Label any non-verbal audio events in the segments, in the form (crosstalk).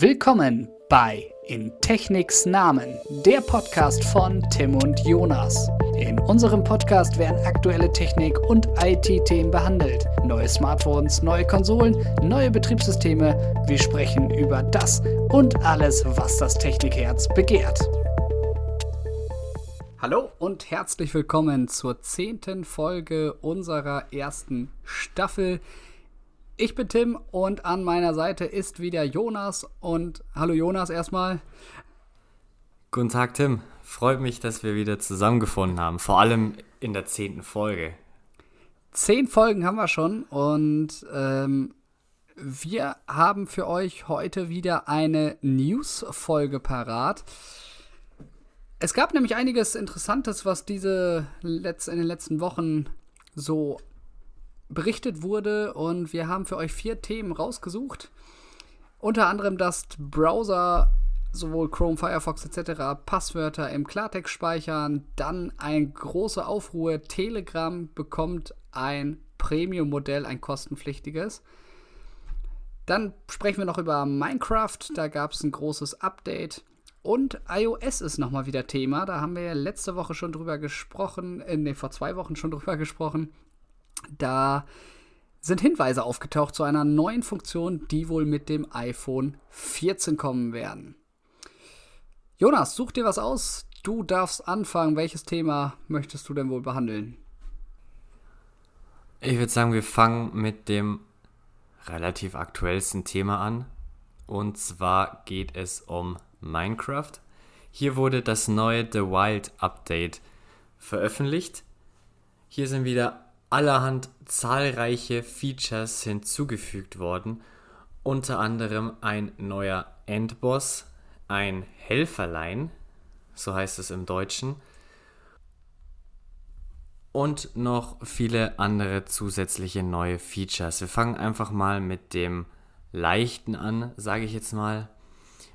Willkommen bei In Techniks Namen, der Podcast von Tim und Jonas. In unserem Podcast werden aktuelle Technik- und IT-Themen behandelt. Neue Smartphones, neue Konsolen, neue Betriebssysteme. Wir sprechen über das und alles, was das Technikherz begehrt. Hallo und herzlich willkommen zur zehnten Folge unserer ersten Staffel. Ich bin Tim und an meiner Seite ist wieder Jonas. Und hallo Jonas erstmal. Guten Tag Tim. Freut mich, dass wir wieder zusammengefunden haben. Vor allem in der zehnten Folge. Zehn Folgen haben wir schon und ähm, wir haben für euch heute wieder eine News-Folge parat. Es gab nämlich einiges Interessantes, was diese Letz in den letzten Wochen so berichtet wurde und wir haben für euch vier Themen rausgesucht. Unter anderem, dass Browser sowohl Chrome, Firefox etc. Passwörter im Klartext speichern. Dann ein großer Aufruhr. Telegram bekommt ein Premium-Modell, ein kostenpflichtiges. Dann sprechen wir noch über Minecraft. Da gab es ein großes Update. Und iOS ist nochmal wieder Thema. Da haben wir letzte Woche schon drüber gesprochen. Äh, ne, vor zwei Wochen schon drüber gesprochen. Da sind Hinweise aufgetaucht zu einer neuen Funktion, die wohl mit dem iPhone 14 kommen werden. Jonas, such dir was aus. Du darfst anfangen. Welches Thema möchtest du denn wohl behandeln? Ich würde sagen, wir fangen mit dem relativ aktuellsten Thema an. Und zwar geht es um Minecraft. Hier wurde das neue The Wild Update veröffentlicht. Hier sind wieder allerhand zahlreiche Features hinzugefügt worden, unter anderem ein neuer Endboss, ein Helferlein, so heißt es im Deutschen, und noch viele andere zusätzliche neue Features. Wir fangen einfach mal mit dem leichten an, sage ich jetzt mal.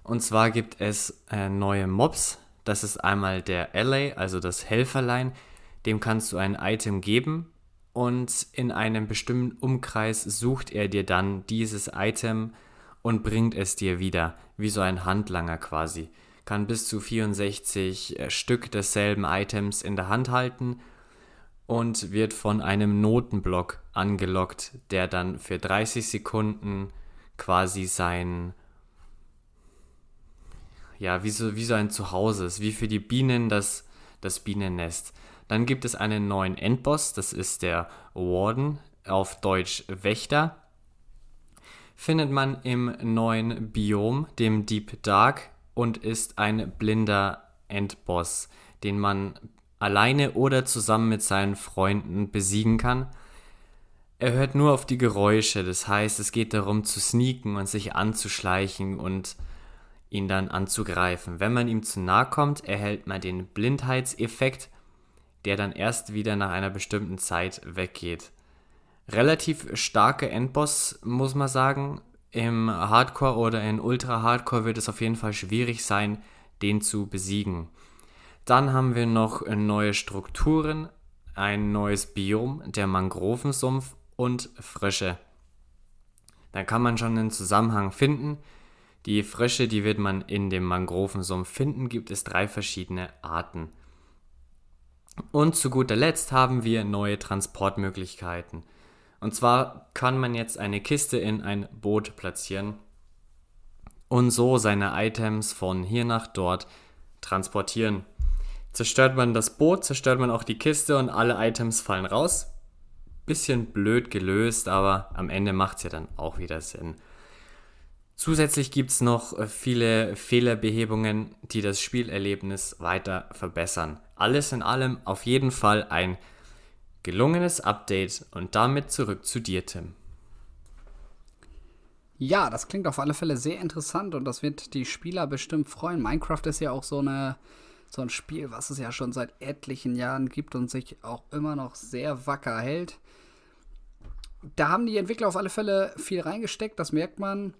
Und zwar gibt es äh, neue Mobs. Das ist einmal der Ally, also das Helferlein. Dem kannst du ein Item geben und in einem bestimmten Umkreis sucht er dir dann dieses Item und bringt es dir wieder, wie so ein Handlanger quasi. Kann bis zu 64 äh, Stück desselben Items in der Hand halten und wird von einem Notenblock angelockt, der dann für 30 Sekunden quasi sein ja, wie so, wie so ein Zuhause ist, wie für die Bienen das, das Bienennest. Dann gibt es einen neuen Endboss, das ist der Warden, auf Deutsch Wächter. Findet man im neuen Biom, dem Deep Dark, und ist ein blinder Endboss, den man alleine oder zusammen mit seinen Freunden besiegen kann. Er hört nur auf die Geräusche, das heißt, es geht darum zu sneaken und sich anzuschleichen und ihn dann anzugreifen. Wenn man ihm zu nahe kommt, erhält man den Blindheitseffekt, der dann erst wieder nach einer bestimmten Zeit weggeht. Relativ starker Endboss, muss man sagen. Im Hardcore oder in Ultra Hardcore wird es auf jeden Fall schwierig sein, den zu besiegen. Dann haben wir noch neue Strukturen, ein neues Biom, der Mangrovensumpf und Frösche. Da kann man schon einen Zusammenhang finden. Die Frösche, die wird man in dem Mangrovensumpf finden, gibt es drei verschiedene Arten. Und zu guter Letzt haben wir neue Transportmöglichkeiten. Und zwar kann man jetzt eine Kiste in ein Boot platzieren und so seine Items von hier nach dort transportieren. Zerstört man das Boot, zerstört man auch die Kiste und alle Items fallen raus. Bisschen blöd gelöst, aber am Ende macht es ja dann auch wieder Sinn. Zusätzlich gibt es noch äh, viele Fehlerbehebungen, die das Spielerlebnis weiter verbessern. Alles in allem auf jeden Fall ein gelungenes Update und damit zurück zu dir, Tim. Ja, das klingt auf alle Fälle sehr interessant und das wird die Spieler bestimmt freuen. Minecraft ist ja auch so, eine, so ein Spiel, was es ja schon seit etlichen Jahren gibt und sich auch immer noch sehr wacker hält. Da haben die Entwickler auf alle Fälle viel reingesteckt, das merkt man.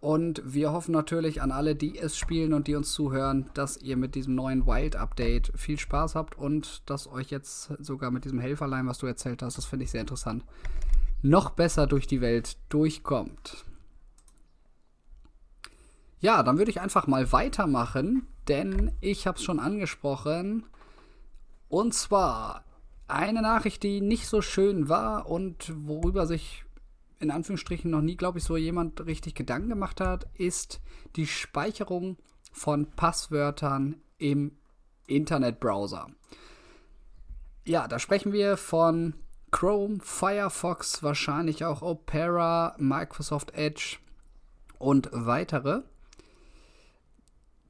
Und wir hoffen natürlich an alle, die es spielen und die uns zuhören, dass ihr mit diesem neuen Wild-Update viel Spaß habt und dass euch jetzt sogar mit diesem Helferlein, was du erzählt hast, das finde ich sehr interessant, noch besser durch die Welt durchkommt. Ja, dann würde ich einfach mal weitermachen, denn ich habe es schon angesprochen. Und zwar eine Nachricht, die nicht so schön war und worüber sich in Anführungsstrichen noch nie, glaube ich, so jemand richtig Gedanken gemacht hat, ist die Speicherung von Passwörtern im Internetbrowser. Ja, da sprechen wir von Chrome, Firefox, wahrscheinlich auch Opera, Microsoft Edge und weitere.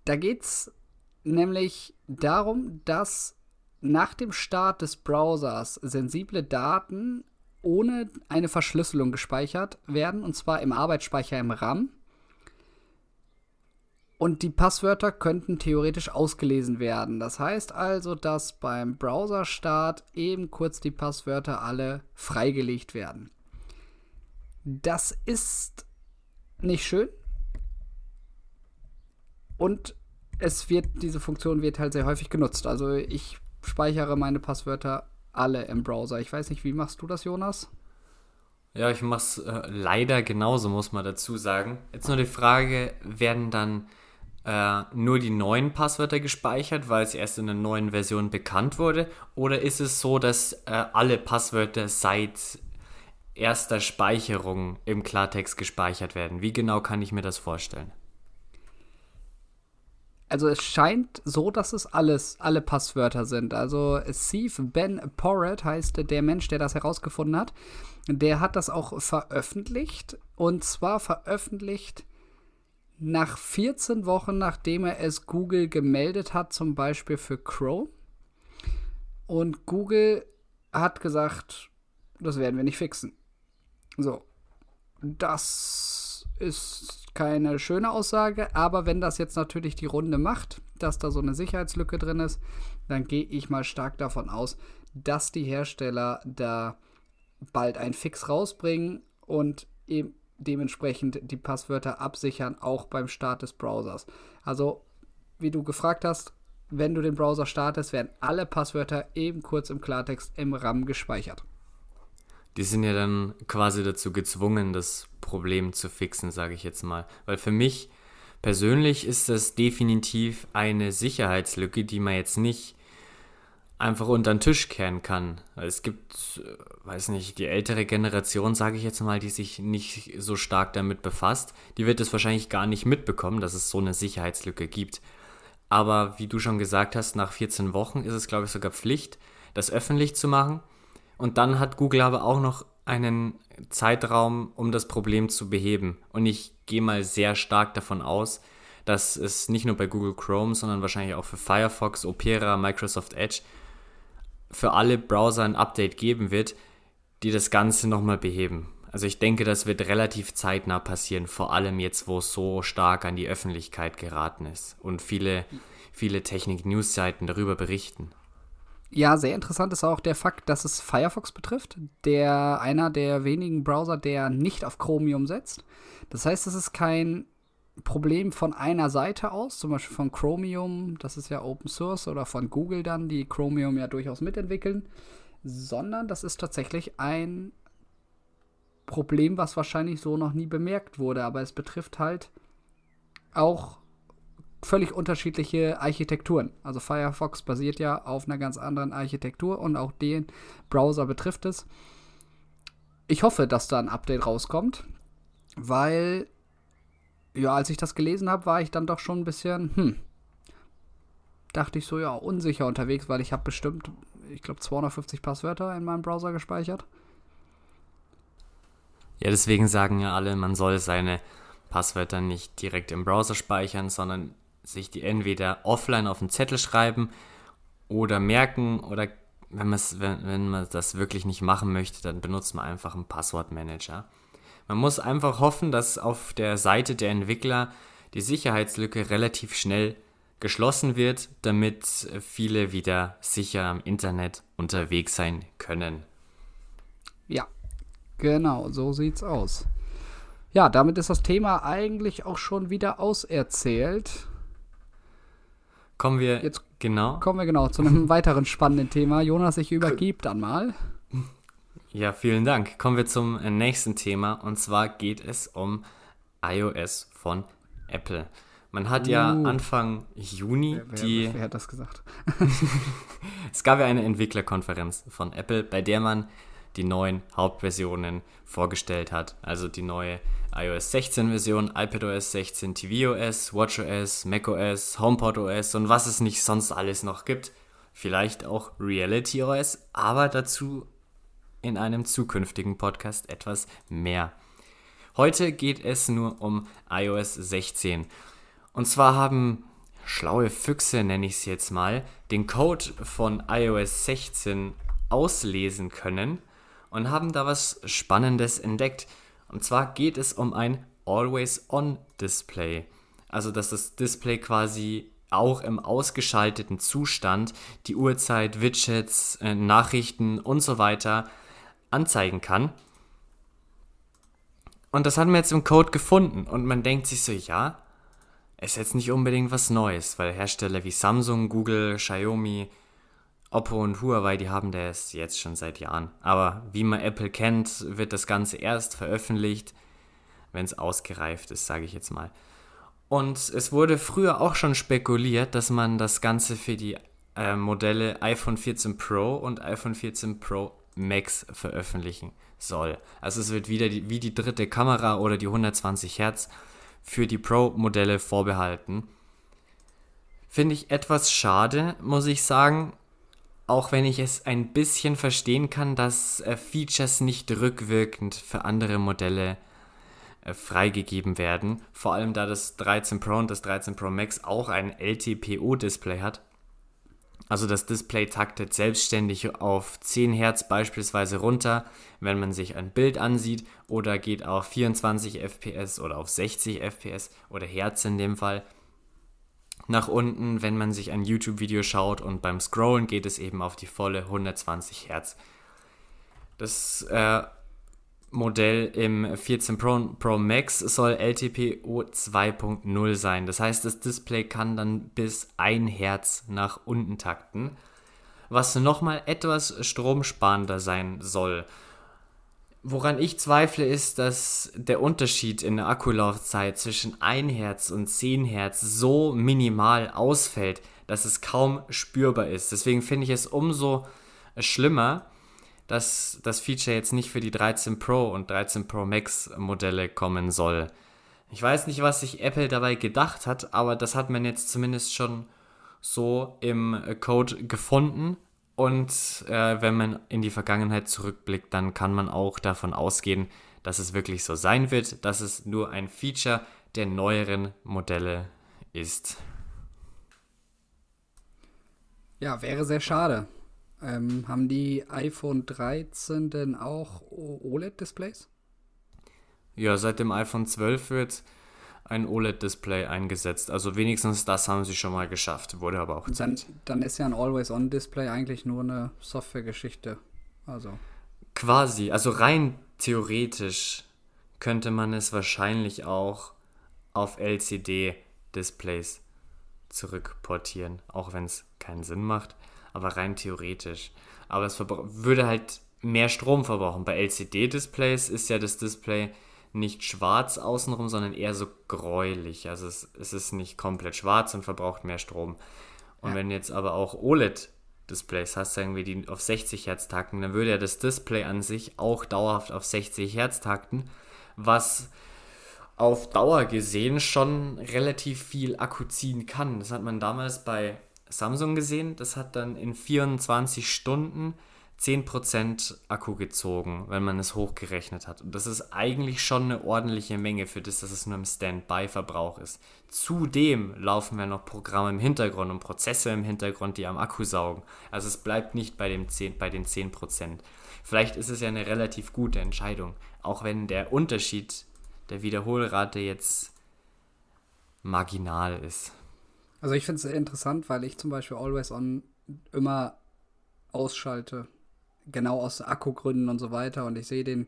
Da geht es nämlich darum, dass nach dem Start des Browsers sensible Daten ohne eine Verschlüsselung gespeichert werden, und zwar im Arbeitsspeicher im RAM. Und die Passwörter könnten theoretisch ausgelesen werden. Das heißt also, dass beim Browserstart eben kurz die Passwörter alle freigelegt werden. Das ist nicht schön. Und es wird, diese Funktion wird halt sehr häufig genutzt. Also ich speichere meine Passwörter alle im Browser. Ich weiß nicht, wie machst du das, Jonas? Ja, ich mach's äh, leider genauso, muss man dazu sagen. Jetzt nur die Frage, werden dann äh, nur die neuen Passwörter gespeichert, weil es erst in der neuen Version bekannt wurde? Oder ist es so, dass äh, alle Passwörter seit erster Speicherung im Klartext gespeichert werden? Wie genau kann ich mir das vorstellen? Also es scheint so, dass es alles, alle Passwörter sind. Also Steve Ben Porret heißt der Mensch, der das herausgefunden hat. Der hat das auch veröffentlicht. Und zwar veröffentlicht nach 14 Wochen, nachdem er es Google gemeldet hat, zum Beispiel für Chrome. Und Google hat gesagt, das werden wir nicht fixen. So. Das ist keine schöne Aussage, aber wenn das jetzt natürlich die Runde macht, dass da so eine Sicherheitslücke drin ist, dann gehe ich mal stark davon aus, dass die Hersteller da bald einen Fix rausbringen und eben dementsprechend die Passwörter absichern, auch beim Start des Browsers. Also, wie du gefragt hast, wenn du den Browser startest, werden alle Passwörter eben kurz im Klartext im RAM gespeichert die sind ja dann quasi dazu gezwungen, das Problem zu fixen, sage ich jetzt mal. Weil für mich persönlich ist das definitiv eine Sicherheitslücke, die man jetzt nicht einfach unter den Tisch kehren kann. Es gibt, weiß nicht, die ältere Generation, sage ich jetzt mal, die sich nicht so stark damit befasst, die wird es wahrscheinlich gar nicht mitbekommen, dass es so eine Sicherheitslücke gibt. Aber wie du schon gesagt hast, nach 14 Wochen ist es, glaube ich, sogar Pflicht, das öffentlich zu machen. Und dann hat Google aber auch noch einen Zeitraum, um das Problem zu beheben. Und ich gehe mal sehr stark davon aus, dass es nicht nur bei Google Chrome, sondern wahrscheinlich auch für Firefox, Opera, Microsoft Edge, für alle Browser ein Update geben wird, die das Ganze nochmal beheben. Also ich denke, das wird relativ zeitnah passieren, vor allem jetzt, wo es so stark an die Öffentlichkeit geraten ist und viele, viele Technik-News-Seiten darüber berichten. Ja, sehr interessant ist auch der Fakt, dass es Firefox betrifft, der einer der wenigen Browser, der nicht auf Chromium setzt. Das heißt, es ist kein Problem von einer Seite aus, zum Beispiel von Chromium, das ist ja Open Source, oder von Google dann, die Chromium ja durchaus mitentwickeln, sondern das ist tatsächlich ein Problem, was wahrscheinlich so noch nie bemerkt wurde, aber es betrifft halt auch völlig unterschiedliche Architekturen. Also Firefox basiert ja auf einer ganz anderen Architektur und auch den Browser betrifft es. Ich hoffe, dass da ein Update rauskommt, weil, ja, als ich das gelesen habe, war ich dann doch schon ein bisschen, hm, dachte ich so, ja, unsicher unterwegs, weil ich habe bestimmt, ich glaube, 250 Passwörter in meinem Browser gespeichert. Ja, deswegen sagen ja alle, man soll seine Passwörter nicht direkt im Browser speichern, sondern sich die entweder offline auf den Zettel schreiben oder merken oder wenn, wenn, wenn man das wirklich nicht machen möchte, dann benutzt man einfach einen Passwortmanager. Man muss einfach hoffen, dass auf der Seite der Entwickler die Sicherheitslücke relativ schnell geschlossen wird, damit viele wieder sicher im Internet unterwegs sein können. Ja, genau, so sieht's aus. Ja, damit ist das Thema eigentlich auch schon wieder auserzählt. Kommen wir jetzt genau. Kommen wir genau zu einem weiteren spannenden Thema. Jonas, ich übergebe dann mal. (laughs) Ja, vielen Dank. Kommen wir zum nächsten Thema und zwar geht es um iOS von Apple. Man hat ja Uh. Anfang Juni Wer, wer, die. wer hat das gesagt? (laughs) Es gab ja eine Entwicklerkonferenz von Apple, bei der man die neuen Hauptversionen vorgestellt hat. Also die neue iOS 16 Version, iPadOS 16, tvOS, watchOS, macOS, HomePodOS und was es nicht sonst alles noch gibt. Vielleicht auch RealityOS, aber dazu in einem zukünftigen Podcast etwas mehr. Heute geht es nur um iOS 16. Und zwar haben schlaue Füchse, nenne ich es jetzt mal, den Code von iOS 16 auslesen können und haben da was Spannendes entdeckt. Und zwar geht es um ein Always-On-Display. Also, dass das Display quasi auch im ausgeschalteten Zustand die Uhrzeit, Widgets, äh, Nachrichten und so weiter anzeigen kann. Und das haben wir jetzt im Code gefunden. Und man denkt sich so, ja, ist jetzt nicht unbedingt was Neues, weil Hersteller wie Samsung, Google, Xiaomi, Oppo und Huawei, die haben das jetzt schon seit Jahren. Aber wie man Apple kennt, wird das Ganze erst veröffentlicht, wenn es ausgereift ist, sage ich jetzt mal. Und es wurde früher auch schon spekuliert, dass man das Ganze für die äh, Modelle iPhone 14 Pro und iPhone 14 Pro Max veröffentlichen soll. Also es wird wieder die, wie die dritte Kamera oder die 120 Hertz für die Pro-Modelle vorbehalten. Finde ich etwas schade, muss ich sagen. Auch wenn ich es ein bisschen verstehen kann, dass äh, Features nicht rückwirkend für andere Modelle äh, freigegeben werden. Vor allem da das 13 Pro und das 13 Pro Max auch ein LTPO-Display hat. Also das Display taktet selbstständig auf 10 Hertz beispielsweise runter, wenn man sich ein Bild ansieht oder geht auf 24 FPS oder auf 60 FPS oder Hertz in dem Fall nach unten, wenn man sich ein YouTube-Video schaut und beim Scrollen geht es eben auf die volle 120 Hertz. Das äh, Modell im 14 Pro, Pro Max soll LTPO 2.0 sein. Das heißt, das Display kann dann bis 1 Hertz nach unten takten, was nochmal etwas stromsparender sein soll. Woran ich zweifle, ist, dass der Unterschied in der Akkulaufzeit zwischen 1 Hertz und 10 Hertz so minimal ausfällt, dass es kaum spürbar ist. Deswegen finde ich es umso schlimmer, dass das Feature jetzt nicht für die 13 Pro und 13 Pro Max Modelle kommen soll. Ich weiß nicht, was sich Apple dabei gedacht hat, aber das hat man jetzt zumindest schon so im Code gefunden. Und äh, wenn man in die Vergangenheit zurückblickt, dann kann man auch davon ausgehen, dass es wirklich so sein wird, dass es nur ein Feature der neueren Modelle ist. Ja, wäre sehr schade. Ähm, haben die iPhone 13 denn auch OLED-Displays? Ja, seit dem iPhone 12 wird ein OLED-Display eingesetzt. Also wenigstens das haben sie schon mal geschafft. Wurde aber auch Dann, Zeit. dann ist ja ein Always-On-Display eigentlich nur eine Softwaregeschichte. Also, Quasi, also rein theoretisch könnte man es wahrscheinlich auch auf LCD-Displays zurückportieren, auch wenn es keinen Sinn macht, aber rein theoretisch. Aber es würde halt mehr Strom verbrauchen. Bei LCD-Displays ist ja das Display nicht schwarz außenrum, sondern eher so gräulich. Also es, es ist nicht komplett schwarz und verbraucht mehr Strom. Und Ja. wenn jetzt aber auch OLED-Displays hast, sagen wir, die auf 60 Hertz takten, dann würde ja das Display an sich auch dauerhaft auf 60 Hertz takten, was auf Dauer gesehen schon relativ viel Akku ziehen kann. Das hat man damals bei Samsung gesehen. Das hat dann in 24 Stunden 10% Akku gezogen, wenn man es hochgerechnet hat. Und das ist eigentlich schon eine ordentliche Menge für das, dass es nur im Standby-Verbrauch ist. Zudem laufen ja noch Programme im Hintergrund und Prozesse im Hintergrund, die am Akku saugen. Also es bleibt nicht bei, dem 10, bei den 10%. Vielleicht ist es ja eine relativ gute Entscheidung, auch wenn der Unterschied der Wiederholrate jetzt marginal ist. also ich finde es interessant, weil ich zum Beispiel Always-On immer ausschalte. Genau aus Akkugründen und so weiter. Und ich sehe den,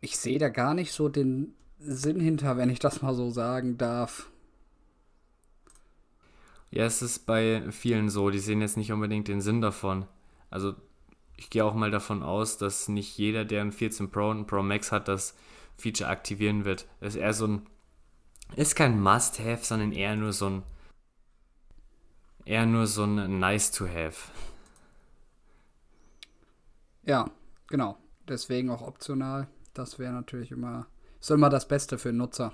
ich sehe da gar nicht so den Sinn hinter, wenn ich das mal so sagen darf. Ja, es ist bei vielen so, die sehen jetzt nicht unbedingt den Sinn davon. Also ich gehe auch mal davon aus, dass nicht jeder, der ein 14 Pro und ein Pro Max hat, das Feature aktivieren wird. Das ist eher so ein Ist kein Must-Have, sondern eher nur so ein eher nur so ein Nice-to-Have. Ja, genau. Deswegen auch optional. Das wäre natürlich immer, ist immer das Beste für den Nutzer.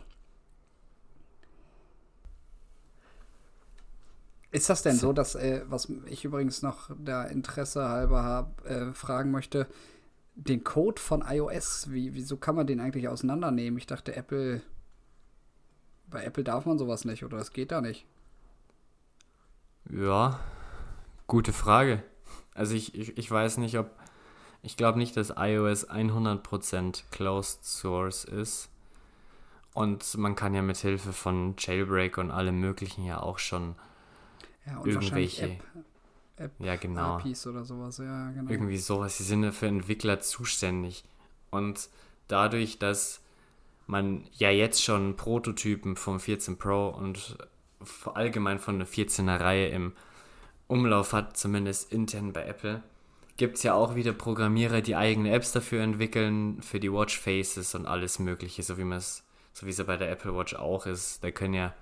Ist das denn so, dass, äh, was ich übrigens noch da Interesse halber hab, äh, fragen möchte, den Code von iOS, wie, wieso kann man den eigentlich auseinandernehmen? Ich dachte, Apple, bei Apple darf man sowas nicht oder das geht da nicht. Ja, gute Frage. Also ich, ich, ich weiß nicht, ob, ich glaube nicht, dass iOS 100% Closed Source ist. Und man kann ja mit Hilfe von Jailbreak und allem möglichen ja auch schon Ja, irgendwelche App, App Ja, genau. APIs oder sowas, ja, genau. irgendwie sowas. Die sind ja für Entwickler zuständig. Und dadurch, dass man ja jetzt schon Prototypen vom 14 Pro und allgemein von der 14er Reihe im Umlauf hat, zumindest intern bei Apple, gibt es ja auch wieder Programmierer, die eigene Apps dafür entwickeln, für die Watch Faces und alles Mögliche, so wie es, so ja bei der Apple Watch auch ist. Da können ja,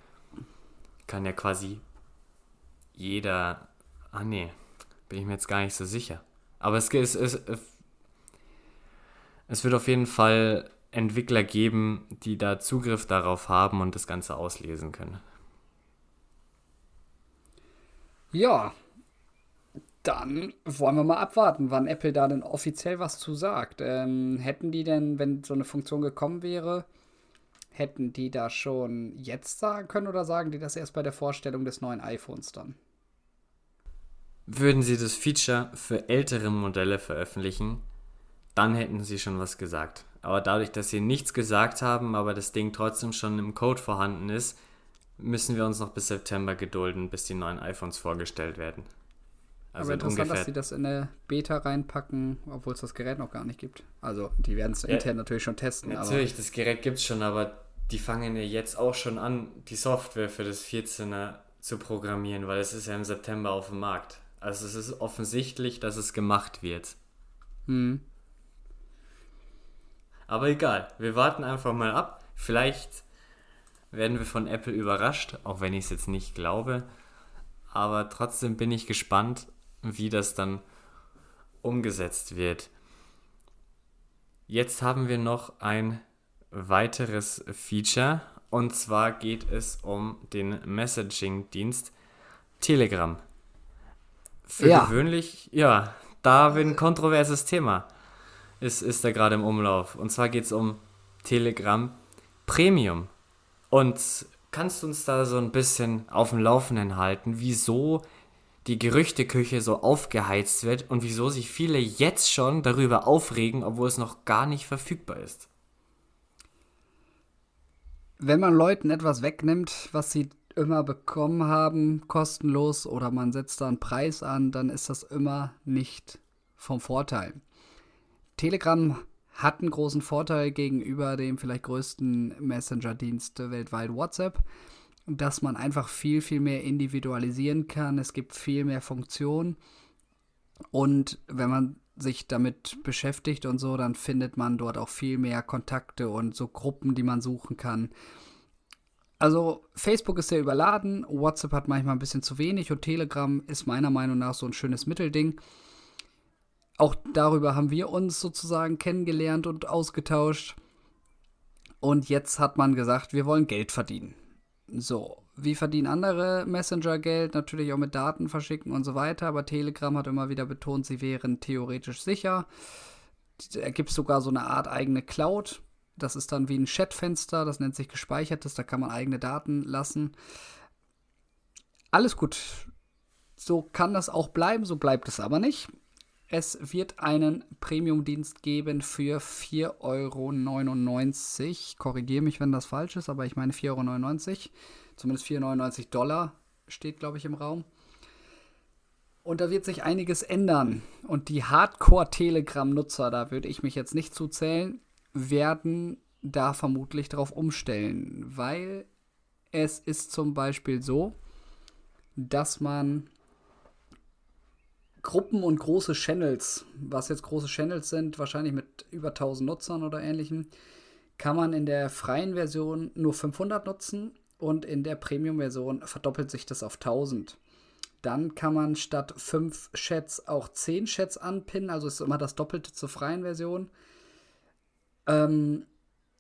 kann ja quasi jeder, ah nee, bin ich mir jetzt gar nicht so sicher. Aber es, es, es, es wird auf jeden Fall Entwickler geben, die da Zugriff darauf haben und das Ganze auslesen können. Ja, dann wollen wir mal abwarten, wann Apple da denn offiziell was zu sagt. Ähm, hätten die denn, wenn so eine Funktion gekommen wäre, hätten die da schon jetzt sagen können oder sagen die das erst bei der Vorstellung des neuen iPhones dann? Würden sie das Feature für ältere Modelle veröffentlichen, dann hätten sie schon was gesagt. Aber dadurch, dass sie nichts gesagt haben, aber das Ding trotzdem schon im Code vorhanden ist, müssen wir uns noch bis September gedulden, bis die neuen iPhones vorgestellt werden. Aber interessant, dass sie das in eine Beta reinpacken, obwohl es das Gerät noch gar nicht gibt. Also, die werden es Ja, intern natürlich schon testen. Natürlich, das Gerät gibt es schon, aber die fangen ja jetzt auch schon an, die Software für das 14er zu programmieren, weil es ist ja im September auf dem Markt. Also es ist offensichtlich, dass es gemacht wird. Hm, Aber egal, wir warten einfach mal ab. Vielleicht werden wir von Apple überrascht, auch wenn ich es jetzt nicht glaube. Aber trotzdem bin ich gespannt, wie das dann umgesetzt wird. Jetzt haben wir noch ein weiteres Feature und zwar geht es um den Messaging-Dienst Telegram. Für Ja. gewöhnlich, ja, da wird ein kontroverses Thema. Ist, ist da gerade im Umlauf. Und zwar geht es um Telegram Premium. Und kannst du uns da so ein bisschen auf dem Laufenden halten, wieso die Gerüchteküche so aufgeheizt wird und wieso sich viele jetzt schon darüber aufregen, obwohl es noch gar nicht verfügbar ist? wenn man Leuten etwas wegnimmt, was sie immer bekommen haben, kostenlos, oder man setzt da einen Preis an, dann ist das immer nicht vom Vorteil. Telegram hat einen großen Vorteil gegenüber dem vielleicht größten Messenger-Dienst weltweit WhatsApp, dass man einfach viel, viel mehr individualisieren kann. Es gibt viel mehr Funktionen. Und wenn man sich damit beschäftigt und so, dann findet man dort auch viel mehr Kontakte und so Gruppen, die man suchen kann. Also Facebook ist sehr überladen, WhatsApp hat manchmal ein bisschen zu wenig und Telegram ist meiner Meinung nach so ein schönes Mittelding. Auch darüber haben wir uns sozusagen kennengelernt und ausgetauscht. Und jetzt hat man gesagt, wir wollen Geld verdienen. So, wie verdienen andere Messenger Geld? Natürlich auch mit Daten verschicken und so weiter. Aber Telegram hat immer wieder betont, sie wären theoretisch sicher. Da gibt sogar so eine Art eigene Cloud. Das ist dann wie ein Chatfenster, das nennt sich gespeichertes, da kann man eigene Daten lassen. Alles gut. So kann das auch bleiben, so bleibt es aber nicht. Es wird einen Premium-Dienst geben für 4,99 Euro. Korrigiere mich, wenn das falsch ist, aber ich meine 4,99 Euro. Zumindest 4,99 Dollar steht, glaube ich, im Raum. Und da wird sich einiges ändern. Und die Hardcore-Telegram-Nutzer, da würde ich mich jetzt nicht zuzählen, werden da vermutlich drauf umstellen. Weil es ist zum Beispiel so, dass man Gruppen und große Channels, was jetzt große Channels sind, wahrscheinlich mit über 1000 Nutzern oder ähnlichem, kann man in der freien Version nur 500 nutzen und in der Premium-Version verdoppelt sich das auf 1000. Dann kann man statt 5 Chats auch 10 Chats anpinnen, also ist immer das Doppelte zur freien Version. Ähm,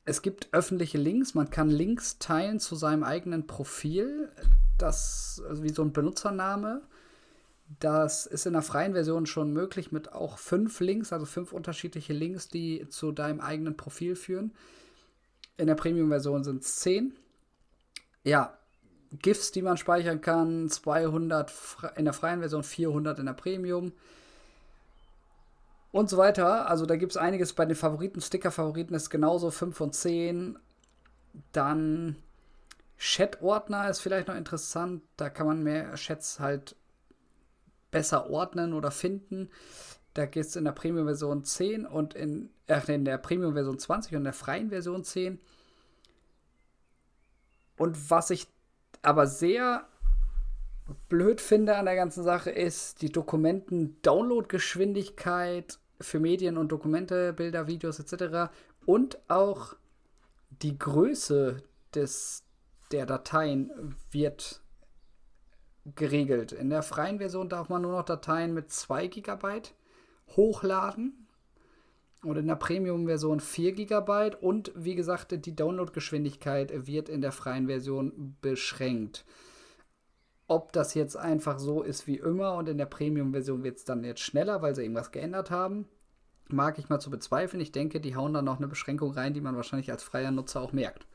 es gibt öffentliche Links, man kann Links teilen zu seinem eigenen Profil, das also wie so ein Benutzername. Das ist in der freien Version schon möglich mit auch fünf Links, also fünf unterschiedliche Links, die zu deinem eigenen Profil führen. In der Premium-Version sind es zehn. Ja, GIFs, die man speichern kann, 200 in der freien Version, 400 in der Premium und so weiter. Also da gibt es einiges bei den Favoriten. Sticker-Favoriten ist genauso 5 von 10. Dann Chat-Ordner ist vielleicht noch interessant. Da kann man mehr Chats halt besser ordnen oder finden. Da geht es in der Premium-Version 10 und in, äh, in der Premium-Version 20 und in der freien Version 10. Und was ich aber sehr blöd finde an der ganzen Sache ist die Dokumenten-Download-Geschwindigkeit für Medien und Dokumente, Bilder, Videos etc. und auch die Größe des, der Dateien wird geregelt. In der freien Version darf man nur noch Dateien mit 2 GB hochladen und in der Premium-Version 4 GB und wie gesagt, die Download-Geschwindigkeit wird in der freien Version beschränkt. Ob das jetzt einfach so ist wie immer und in der Premium-Version wird es dann jetzt schneller, weil sie irgendwas geändert haben, mag ich mal zu bezweifeln. Ich denke, die hauen dann noch eine Beschränkung rein, die man wahrscheinlich als freier Nutzer auch merkt.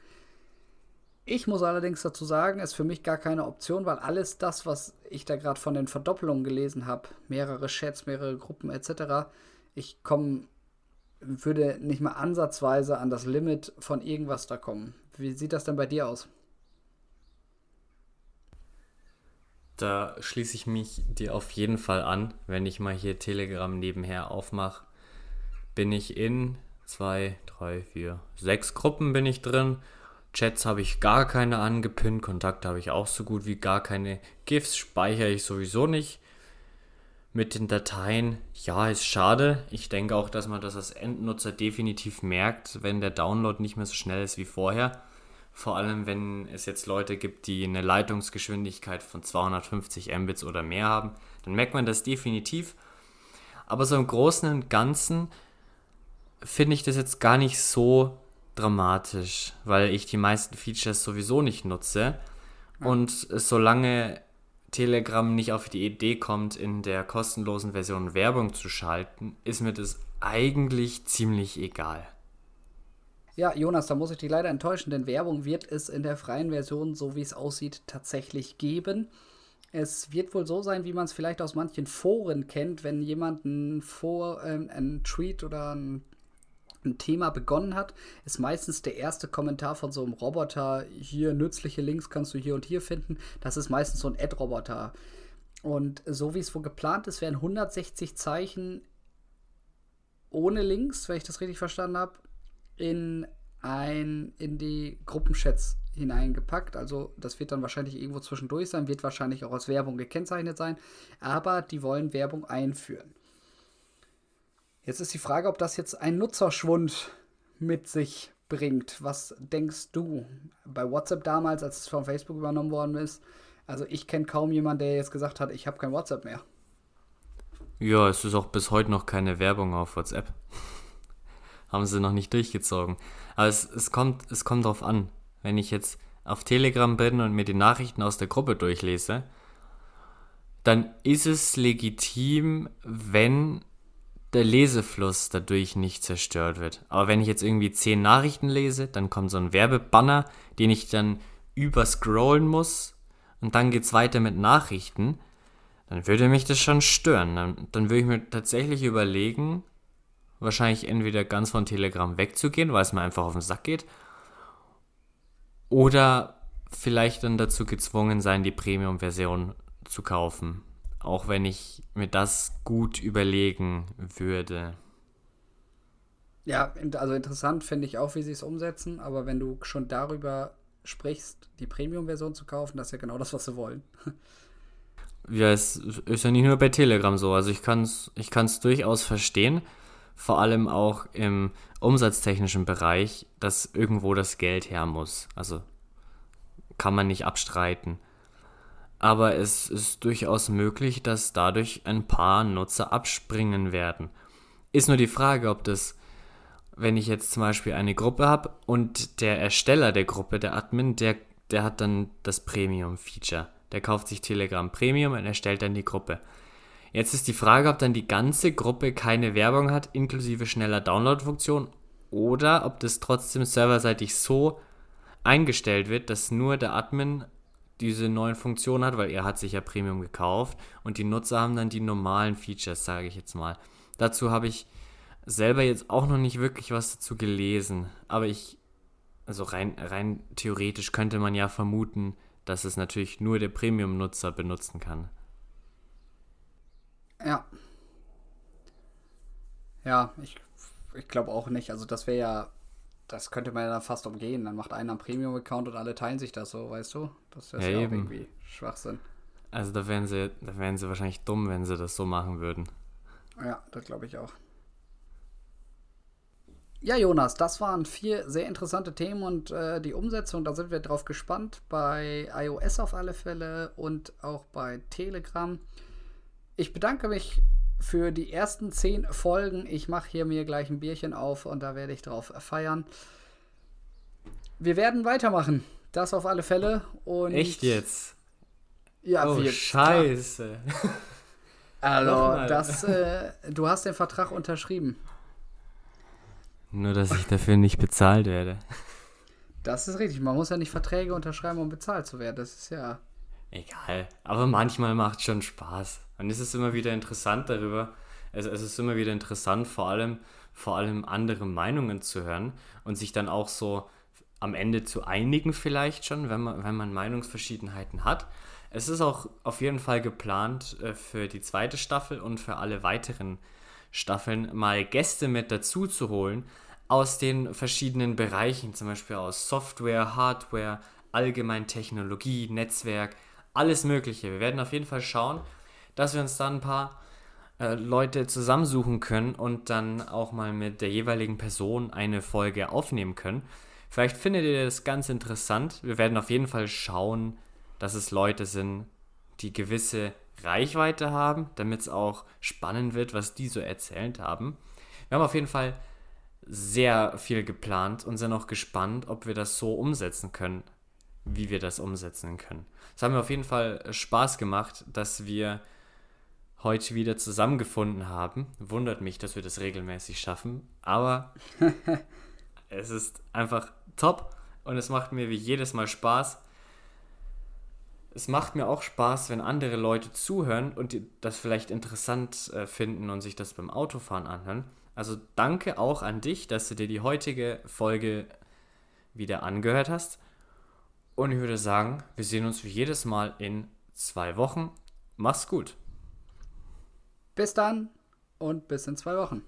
Ich muss allerdings dazu sagen, ist für mich gar keine Option, weil alles das, was ich da gerade von den Verdoppelungen gelesen habe, mehrere Chats, mehrere Gruppen etc., ich komme, würde nicht mal ansatzweise an das Limit von irgendwas da kommen. Wie sieht das denn bei dir aus? Da schließe ich mich dir auf jeden Fall an, wenn ich mal hier Telegram nebenher aufmache. Bin ich in zwei, drei, vier, sechs Gruppen bin ich drin. Chats habe ich gar keine angepinnt, Kontakte habe ich auch so gut wie gar keine. GIFs speichere ich sowieso nicht. Mit den Dateien, ja, ist schade. Ich denke auch, dass man das als Endnutzer definitiv merkt, wenn der Download nicht mehr so schnell ist wie vorher. Vor allem, wenn es jetzt Leute gibt, die eine Leitungsgeschwindigkeit von 250 Mbits oder mehr haben, dann merkt man das definitiv. Aber so im Großen und Ganzen finde ich das jetzt gar nicht so dramatisch, weil ich die meisten Features sowieso nicht nutze. Und solange Telegram nicht auf die Idee kommt, in der kostenlosen Version Werbung zu schalten, ist mir das eigentlich ziemlich egal. Ja, Jonas, da muss ich dich leider enttäuschen, denn Werbung wird es in der freien Version, so wie es aussieht, tatsächlich geben. Es wird wohl so sein, wie man es vielleicht aus manchen Foren kennt, wenn jemand ein, Vor, äh, ein Tweet oder ein, ein, Thema begonnen hat, ist meistens der erste Kommentar von so einem Roboter, hier nützliche Links kannst du hier und hier finden. Das ist meistens so ein Ad-Roboter. Und so wie es wohl geplant ist, werden 160 Zeichen ohne Links, wenn ich das richtig verstanden habe, in in die Gruppenchats hineingepackt. Also das wird dann wahrscheinlich irgendwo zwischendurch sein, wird wahrscheinlich auch als Werbung gekennzeichnet sein, aber die wollen Werbung einführen. Jetzt ist die Frage, ob das jetzt einen Nutzerschwund mit sich bringt. Was denkst du? Bei WhatsApp damals, als es von Facebook übernommen worden ist, also ich kenne kaum jemanden, der jetzt gesagt hat, ich habe kein WhatsApp mehr. Ja, es ist auch bis heute noch keine Werbung auf WhatsApp (laughs) haben sie noch nicht durchgezogen. Aber es, es, kommt, es kommt drauf an. Wenn ich jetzt auf Telegram bin und mir die Nachrichten aus der Gruppe durchlese, dann ist es legitim, wenn der Lesefluss dadurch nicht zerstört wird. Aber wenn ich jetzt irgendwie zehn Nachrichten lese, dann kommt so ein Werbebanner, den ich dann überscrollen muss und dann geht es weiter mit Nachrichten, dann würde mich das schon stören. Dann, dann würde ich mir tatsächlich überlegen, wahrscheinlich entweder ganz von Telegram wegzugehen, weil es mir einfach auf den Sack geht, oder vielleicht dann dazu gezwungen sein, die Premium-Version zu kaufen. Auch wenn ich mir das gut überlegen würde. Ja, also interessant finde ich auch, wie sie es umsetzen, aber wenn du schon darüber sprichst, die Premium-Version zu kaufen, das ist ja genau das, was sie wollen. (laughs) Ja, es ist ja nicht nur bei Telegram so. Also ich kann es ich kann's durchaus verstehen, vor allem auch im umsatztechnischen Bereich, dass irgendwo das Geld her muss. Also kann man nicht abstreiten. Aber es ist durchaus möglich, dass dadurch ein paar Nutzer abspringen werden. Ist nur die Frage, ob das, wenn ich jetzt zum Beispiel eine Gruppe habe und der Ersteller der Gruppe, der Admin, der, der hat dann das Premium-Feature. Der kauft sich Telegram Premium und erstellt dann die Gruppe. Jetzt ist die Frage, ob dann die ganze Gruppe keine Werbung hat, inklusive schneller Download-Funktion, oder ob das trotzdem serverseitig so eingestellt wird, dass nur der Admin diese neuen Funktionen hat, weil er hat sich ja Premium gekauft und die Nutzer haben dann die normalen Features, sage ich jetzt mal. Dazu habe ich selber jetzt auch noch nicht wirklich was dazu gelesen, aber ich, also rein, rein theoretisch könnte man ja vermuten, dass es natürlich nur der Premium-Nutzer benutzen kann. Ja. Ja, ich, ich glaube auch nicht. Also das wäre ja, das könnte man ja dann fast umgehen. Dann macht einer einen Premium-Account und alle teilen sich das so, weißt du? Das ist ja, ja auch irgendwie Schwachsinn. Also da wären sie, da wären sie wahrscheinlich dumm, wenn sie das so machen würden. Ja, das glaube ich auch. Ja, Jonas, das waren vier sehr interessante Themen und äh, die Umsetzung, da sind wir drauf gespannt. Bei iOS auf alle Fälle und auch bei Telegram. Ich bedanke mich für die ersten zehn Folgen. Ich mache hier mir gleich ein Bierchen auf und da werde ich drauf feiern. Wir werden weitermachen. Das auf alle Fälle. Und Echt jetzt? Ja, oh, wir, Scheiße. (laughs) Also, das, äh, du hast den Vertrag unterschrieben. Nur, dass ich dafür nicht bezahlt werde. Das ist richtig. Man muss ja nicht Verträge unterschreiben, um bezahlt zu werden. Das ist ja. Egal. Aber manchmal macht es schon Spaß. Und es ist immer wieder interessant darüber. Also es ist immer wieder interessant, vor allem, vor allem andere Meinungen zu hören und sich dann auch so am Ende zu einigen vielleicht schon, wenn man, wenn man Meinungsverschiedenheiten hat. Es ist auch auf jeden Fall geplant äh, für die zweite Staffel und für alle weiteren Staffeln mal Gäste mit dazu zu holen aus den verschiedenen Bereichen, zum Beispiel aus Software, Hardware, allgemein Technologie, Netzwerk, alles Mögliche. Wir werden auf jeden Fall schauen, dass wir uns dann ein paar äh, Leute zusammensuchen können und dann auch mal mit der jeweiligen Person eine Folge aufnehmen können. Vielleicht findet ihr das ganz interessant. Wir werden auf jeden Fall schauen, dass es Leute sind, die gewisse Reichweite haben, damit es auch spannend wird, was die so erzählt haben. Wir haben auf jeden Fall sehr viel geplant und sind auch gespannt, ob wir das so umsetzen können, wie wir das umsetzen können. Es hat mir auf jeden Fall Spaß gemacht, dass wir heute wieder zusammengefunden haben. Wundert mich, dass wir das regelmäßig schaffen, aber (laughs) es ist einfach top und es macht mir wie jedes Mal Spaß. Es macht mir auch Spaß, wenn andere Leute zuhören und das vielleicht interessant äh, finden und sich das beim Autofahren anhören. Also danke auch an dich, dass du dir die heutige Folge wieder angehört hast. Und ich würde sagen, wir sehen uns wie jedes Mal in zwei Wochen. Mach's gut. Bis dann und bis in zwei Wochen.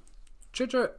Tschüss. tschüss.